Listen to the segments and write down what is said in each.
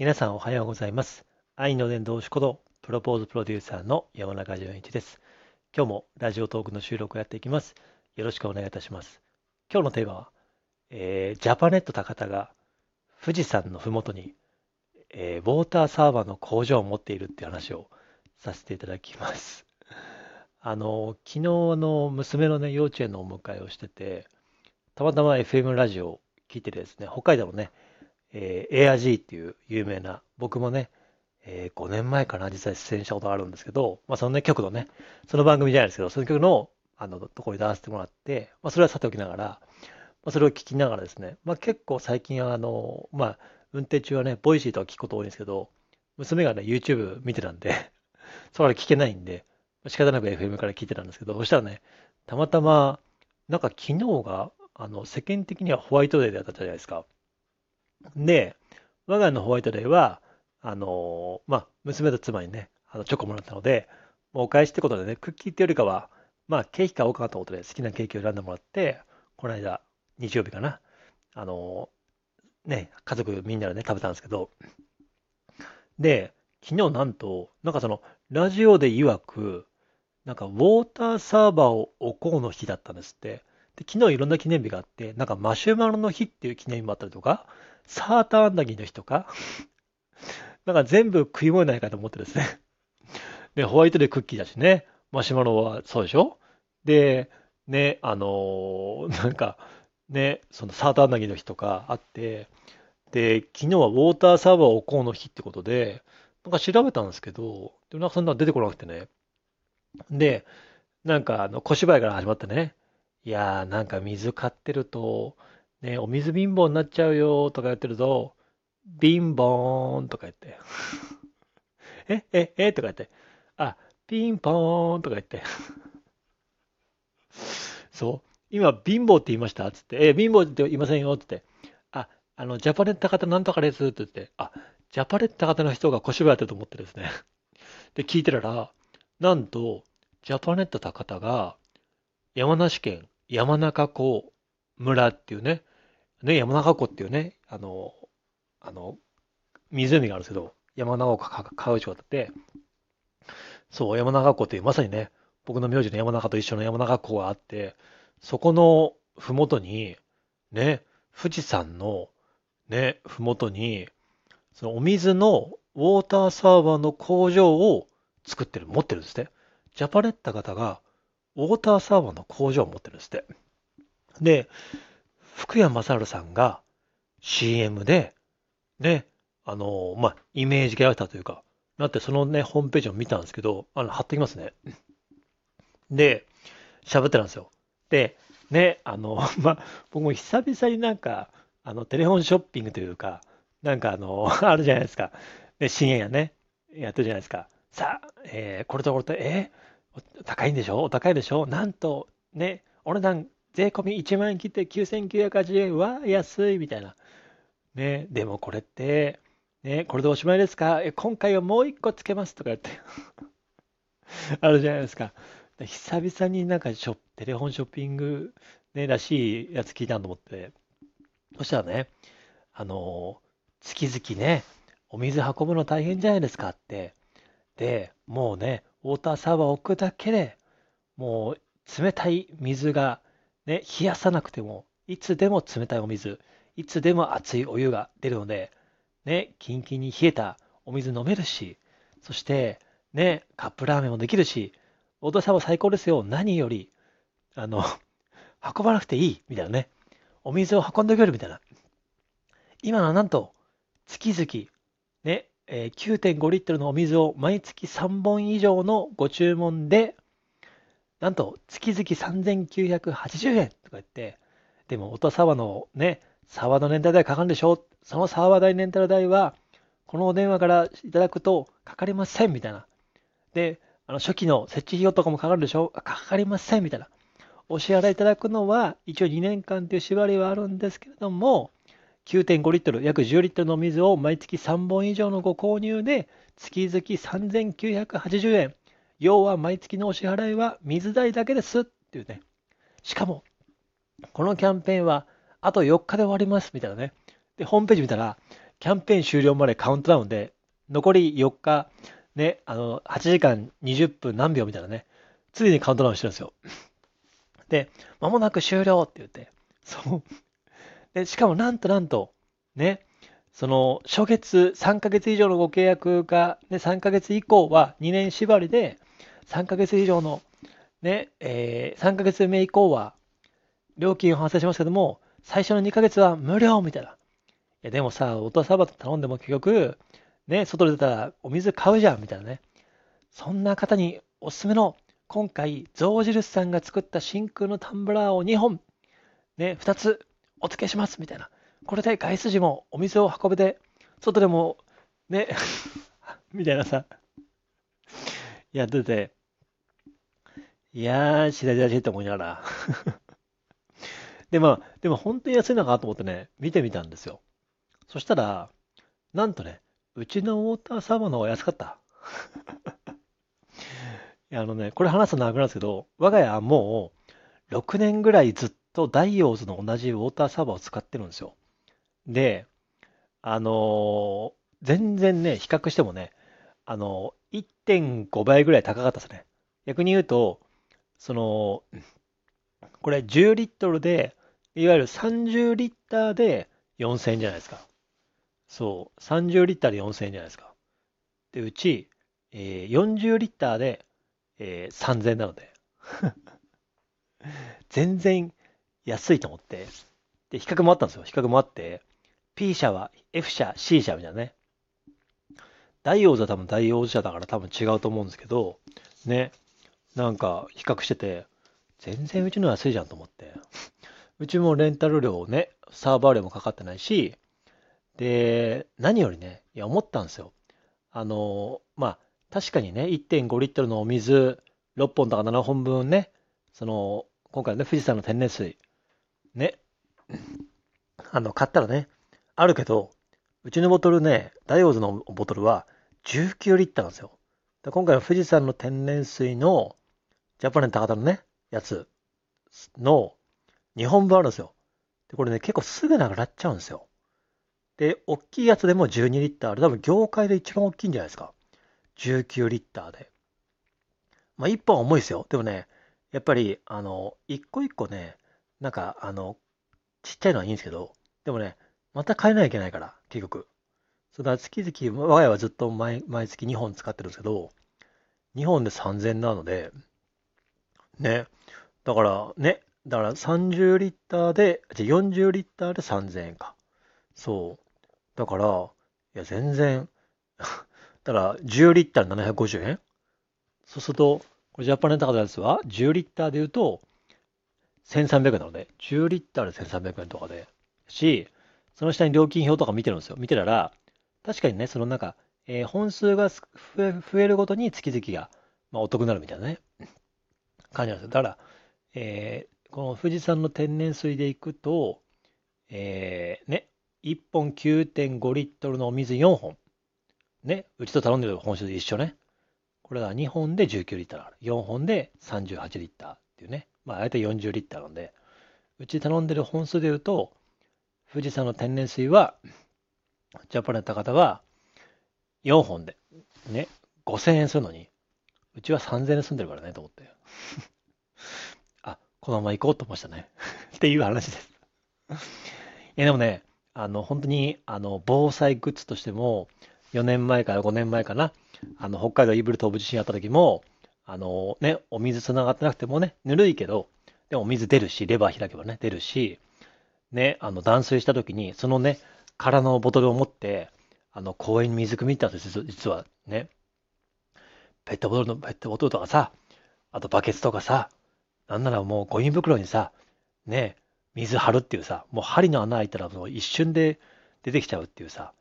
皆さんおはようございます。愛の伝道師ことプロポーズプロデューサーの山中淳一です。今日もラジオトークの収録をやっていきます。よろしくお願いいたします。今日のテーマは、えージャパネット高田が富士山のふもとに、えーウォーターサーバーの工場を持っているっていう話をさせていただきます。あの、昨日の娘のね、幼稚園のお迎えをしてて、たまたま FM ラジオを聞いてですね、北海道のね、えー、エア G っていう有名な、僕もね、えー5年前かな、実際出演したことがあるんですけど、まあそのね、曲のね、その番組じゃないですけど、その曲の、あの、ところに出させてもらって、まあそれはさておきながら、まあそれを聞きながらですね、まあ結構最近はあの、まあ運転中はね、 Voicy とか聞くこと多いんですけど、娘がね、YouTube 見てたんで、それから聞けないんで、仕方なく FM から聞いてたんですけど、そしたらね、たまたま、なんか昨日が、あの、世間的にはホワイトデーだったじゃないですか。で、我が家のホワイトデーは、あのまあ、娘と妻にね、あのチョコもらったので、もうお返しってことでね、クッキーっていうよりかは、まあ、ケーキ買おうかなと思って、好きなケーキを選んでもらって、この間、日曜日かな、あのね、家族みんなでね、食べたんですけど、で、昨日なんと、なんかその、ラジオで曰く、なんかウォーターサーバーを置こうの日だったんですって。で、昨日いろんな記念日があって、なんかマシュマロの日っていう記念日もあったりとか、サーターアンダギーの日とか、なんか全部食い物ないかと思ってですね。で、ホワイトでクッキーだしね、マシュマロはそうでしょ？で、ね、あのーなんか、ね、そのサーターアンダギーの日とかあって、で、昨日はウォーターサーバーを置こうの日ってことで、なんか調べたんですけど、でもなんかそんなの出てこなくてね。で、なんかあの小芝居から始まってね、いやーなんか水買ってると、ね、お水貧乏になっちゃうよとか言ってると、ビンボーンとか言って、え、え、えとか言って、あ、ピンポーンとか言って、そう、今貧乏って言いましたつって、え、貧乏って言いませんよつって、あ、あの、ジャパネット方なんとかですって言って、あ、ジャパネット方の人が小芝居やってると思ってですね。で、聞いてたら、なんと、ジャパネット高田が、山梨県山中湖村っていうね、ね、山中湖っていうね、あの、あの、湖があるんですけど、山中湖か川内湖だって、そう、山中湖っていうまさにね、僕の名字の山中と一緒の山中湖があって、そこのふもとに、ね、富士山の、ね、ふもとに、そのお水のウォーターサーバーの工場を作ってる、持ってるんですね。ジャパネッタ方がウォーターサーバーの工場を持ってるんですって。で、福山雅治さんが CM で、ね、あの、まあ、イメージキャラクターというか、なってそのね、ホームページを見たんですけど、あの、貼ってきますね。で、喋ってたんですよ。で、ね、あの、まあ、僕も久々になんか、あの、テレフォンショッピングというか、なんかあの、あるじゃないですか。で、深夜やね、やってるじゃないですか。さあ、えーこれとこれと、えーお高いんでしょ？お高いでしょ？なんと、ね、お値段、税込み1万円切って9980円は安いみたいな。ね、でもこれって、ね、これでおしまいですか？え今回はもう一個つけますとか言って。あるじゃないですか。で久々になんかショテレフォンショッピング、ね、らしいやつ聞いたと思って。そしたらね、あの、月々ね、お水運ぶの大変じゃないですかって。で、もうね、ウォーターサーバー置くだけでもう冷たい水がね、冷やさなくても、いつでも冷たいお水、いつでも熱いお湯が出るので、ね、キンキンに冷えたお水飲めるし、そして、ね、カップラーメンもできるし、ウォーターサーバー最高ですよ。何より、あの、運ばなくていい、みたいなね。お水を運んでくれるみたいな。今はなんと、月々、ね、えー9.5リットルのお水を毎月3本以上のご注文で、なんと月々3980円とか言って、でも、音サーバーのね、サーバーのレンタル代かかるんでしょ？そのサーバー代レンタル代は、このお電話からいただくとかかりませんみたいな。で、あの初期の設置費用とかもかかるでしょ？かかりませんみたいな。お支払いいただくのは、一応2年間という縛りはあるんですけれども、9.5リットル、約10リットルの水を毎月3本以上のご購入で、月々3980円。要は毎月のお支払いは水代だけですっていうね。しかも、このキャンペーンはあと4日で終わりますみたいなね。で、ホームページ見たら、キャンペーン終了までカウントダウンで、残り4日、ね、あの、8時間20分何秒みたいなね、常にカウントダウンしてるんですよ。で、間もなく終了って言って、そう。で、しかもなんとなんと、ね、その、初月3ヶ月以上のご契約が、ね、3ヶ月以降は2年縛りで、3ヶ月以上の、ね、えー、3ヶ月目以降は、料金を発生しますけども、最初の2ヶ月は無料みたいな。いや、でもさ、オートサーバーと頼んでも結局、ね、外で出たらお水買うじゃんみたいなね。そんな方におすすめの、今回、象印さんが作った真空のタンブラーを2本、ね、2つお付けしますみたいな。これで外出時もお水を運べて、外でも、ね、みたいなさ。やってて、いやー、しらじらしいと思いながら。で、まあ、でも本当に安いのかなと思ってね、見てみたんですよ。そしたら、なんとね、うちのウォーターサーバーの方が安かった。いや、あのね、これ話すと長くなるんですけど、我が家はもう、6年ぐらいずっとダイオーズの同じウォーターサーバーを使ってるんですよ。で、あのー全然ね、比較してもね、あの1.5倍ぐらい高かったですね。逆に言うと、その、これ10リットルで、いわゆる30リッターで4000円じゃないですか。そう、30リッターで4000円じゃないですか。で、うち、えー40リッターで、えー3000円なので、全然安いと思って、で、比較もあったんですよ。比較もあって、P 社は F 社、C 社みたいなね。ダイオーズは多分ダイオーズ社だから多分違うと思うんですけど、ね、なんか比較してて、全然うちの安いじゃんと思って。うちもレンタル料ね、サーバー料もかかってないし、で、何よりね、いや、思ったんですよ。あの、まあ、確かにね、1.5リットルのお水6本とか7本分ね、その、今回ね、富士山の天然水、ね、あの、買ったらね、あるけど、うちのボトルね、ダイオーズのボトルは19リッターなんですよ。で今回の富士山の天然水のジャパネン高田のね、やつの2本分あるんですよ。で、これね、結構すぐなくなっちゃうんですよ。で、大きいやつでも12リッターで、多分業界で一番大きいんじゃないですか。19リッターで。まあ、1本は重いですよ。でもね、やっぱり、あの、一個一個ね、なんか、あの、ちっちゃいのはいいんですけど、でもね、また変えなきゃいけないから、結局。それから月々、我が家はずっと毎毎月2本使ってるんですけど、2本で3000円なので、ね。だからね、だから30リッターで、じゃ40リッターで3000円か。そう。だから、いや、全然 だから10リッターで750円？そうすると、これジャパネットのやつは10リッターで言うと、1300円なので、10リッターで1300円とかで、し、その下に料金表とか見てるんですよ。見てたら、確かにね、そのなんか、えー、本数が増え増えるごとに月々が、まあ、お得になるみたいなね、感じなんですよ。だから、えー、この富士山の天然水でいくと、えー、ね、1本9.5リットルのお水4本。ね、うちと頼んでる本数で一緒ね。これが2本で19リッターある。4本で38リッターっていうね。まあ、大体40リッターなんで、うち頼んでる本数で言うと、富士山の天然水は、ジャパネット方は4本で、ね、5000円するのに、うちは3000円で住んでるからね、と思って。あ、このまま行こうと思いましたね。っていう話です。いや、でもね、あの、本当に、あの、防災グッズとしても、4年前から5年前かな、あの、北海道イーブル東部地震あった時も、あのね、お水繋がってなくてもね、ぬるいけど、でもお水出るし、レバー開けばね、出るし、ね、あの、断水した時に、そのね、空のボトルを持って、あの、公園に水汲み行ったんです実はね。ペットボトルの、ペットボトルとかさ、あとバケツとかさ、なんならもうゴミ袋にさ、ね、水張るっていうさ、もう針の穴開いたらもう一瞬で出てきちゃうっていうさ、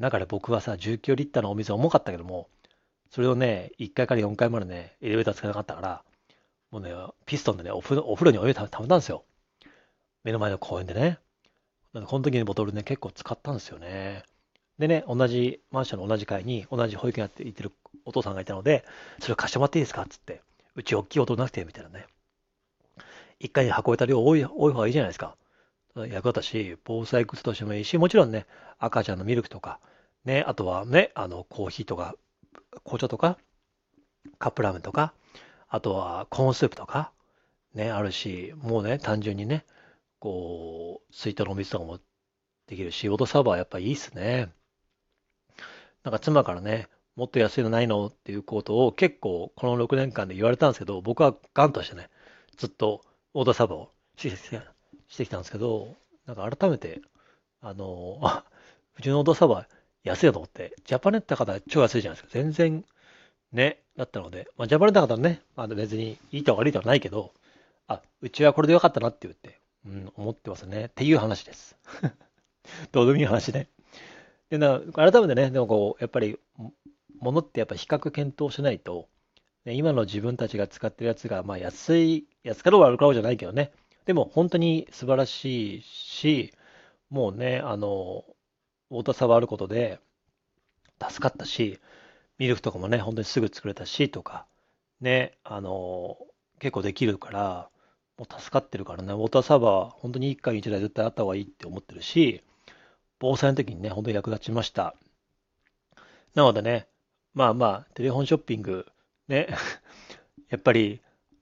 だから僕はさ、19リッターのお水重かったけども、それをね、1階から4階までね、エレベーターつかなかったから、もうね、ピストンでね、お風呂お風呂にお湯ためたんですよ。目の前の公園でね。この時にボトルね、結構使ったんですよね。でね、同じマンションの同じ階に同じ保育園やって行ってるお父さんがいたので、それを貸してもらっていいですか？っつって、うち大きいボトルなくて、みたいなね。1回に運べた量多い、多い方がいいじゃないですか。役立ったし、防災グッズとしてもいいし、もちろんね、赤ちゃんのミルクとか、ね、あとはね、あの、コーヒーとか、紅茶とか、カップラーメンとか、あとはコーンスープとか、ね、あるし、もうね、単純にね、こう、水筒のお水とかもできるし、オートサーバーやっぱいいっすね。なんか妻からね、もっと安いのないの？っていうことを結構この6年間で言われたんですけど、僕はガンとしてね、ずっとオートサーバーをしてきたんですけど、なんか改めて、あの、うちのオートサーバー安いと思って、ジャパネット方超安いじゃないですか。全然、ね、だったので、まあ、ジャパネット方ね、まあ、別にいいと悪いとはないけど、あ、うちはこれでよかったなって言って、うん、思ってますね。っていう話です。どうでもいい話ね。でな、改めてね、でもこう、やっぱり、ものってやっぱ比較検討しないと、ね、今の自分たちが使ってるやつが、まあ安い、安かろう悪かろうじゃないけどね。でも本当に素晴らしいし、もうね、あの、ウォーターサーバーあることで助かったし、ミルクとかもね、本当にすぐ作れたしとか、ね、あの、結構できるから、もう助かってるからね、ウォーターサーバー、本当に1回に1台絶対あった方がいいって思ってるし、防災の時にね、本当に役立ちました。なのでね、まあまあ、テレフォンショッピング、ね、やっぱり、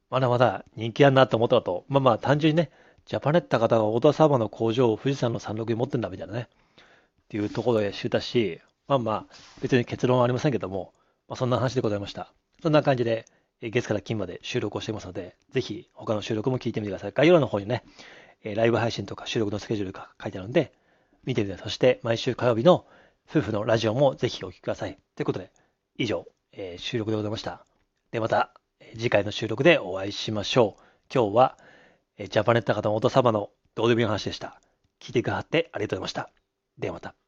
まだまだ人気あるなと思ったのと、まあまあ、単純にね、ジャパネット方がオーダーサーバーの工場を富士山の山麓に持ってんだみたいなね、っていうところで知ったし、まあまあ、別に結論はありませんけども、まあ、そんな話でございました。そんな感じで、月から金まで収録をしていますので、ぜひ他の収録も聞いてみてください。概要欄の方にね、ライブ配信とか収録のスケジュールが書いてあるので、見てみてください。そして毎週火曜日の夫婦のラジオもぜひお聞きください。ということで、以上、えー、収録でございました。で、また次回の収録でお会いしましょう。今日は、えジャパネット方のお父様のどうでもいい話でした。聞いてくださってありがとうございました。ではまた。